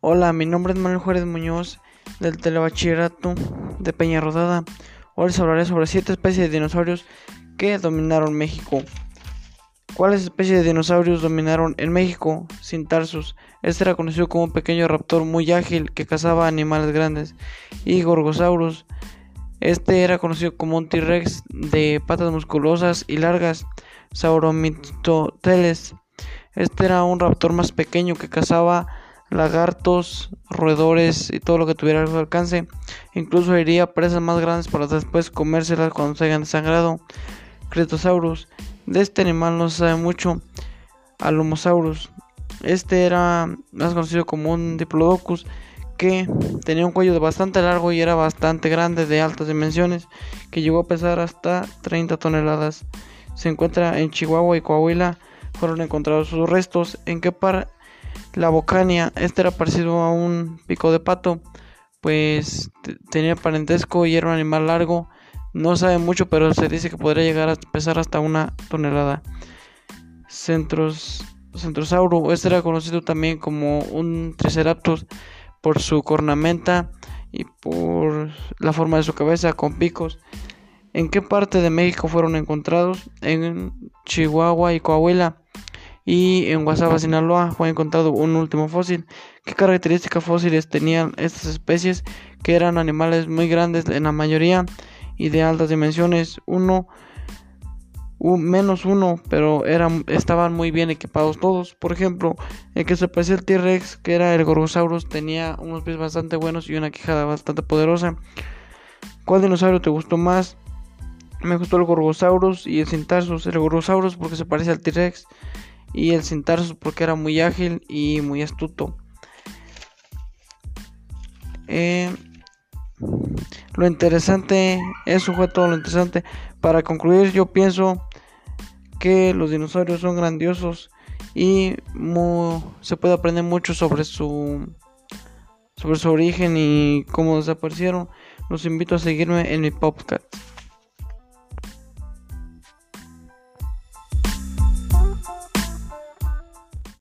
Hola, mi nombre es Manuel Juárez Muñoz del Telebachillerato de Peña Rodada. Hoy les hablaré sobre siete especies de dinosaurios que dominaron México. ¿Cuáles especies de dinosaurios dominaron en México? Cintarsus. Este era conocido como un pequeño raptor muy ágil que cazaba animales grandes. Y Gorgosaurus. Este era conocido como un T-Rex de patas musculosas y largas. Sauromitoteles. Este era un raptor más pequeño que cazaba lagartos, roedores y todo lo que tuviera su alcance. Incluso iría presas más grandes para después comérselas cuando se hayan desangrado. Cretosaurus. De este animal no se sabe mucho. Alomosaurus. Este era más conocido como un Diplodocus que tenía un cuello bastante largo y era bastante grande de altas dimensiones que llegó a pesar hasta 30 toneladas. Se encuentra en Chihuahua y Coahuila. Fueron encontrados sus restos. ¿En qué par la bocania, este era parecido a un pico de pato, pues tenía parentesco y era un animal largo. No sabe mucho, pero se dice que podría llegar a pesar hasta una tonelada. Centros, Centrosauro, este era conocido también como un Triceratops por su cornamenta y por la forma de su cabeza con picos. ¿En qué parte de México fueron encontrados? En Chihuahua y Coahuila y en Guasava, Sinaloa, fue encontrado un último fósil. ¿Qué características fósiles tenían estas especies? Que eran animales muy grandes en la mayoría y de altas dimensiones. Uno, menos uno, pero eran, estaban muy bien equipados todos. Por ejemplo, el que se parecía al T-Rex, que era el Gorgosaurus, tenía unos pies bastante buenos y una quijada bastante poderosa. ¿Cuál dinosaurio te gustó más? Me gustó el Gorgosaurus y el Cintarsus. El Gorgosaurus porque se parece al T-Rex y el Cintarsus porque era muy ágil y muy astuto. Eh, lo interesante, eso fue todo lo interesante. Para concluir, yo pienso que los dinosaurios son grandiosos y se puede aprender mucho sobre su sobre su origen y cómo desaparecieron. Los invito a seguirme en mi podcast.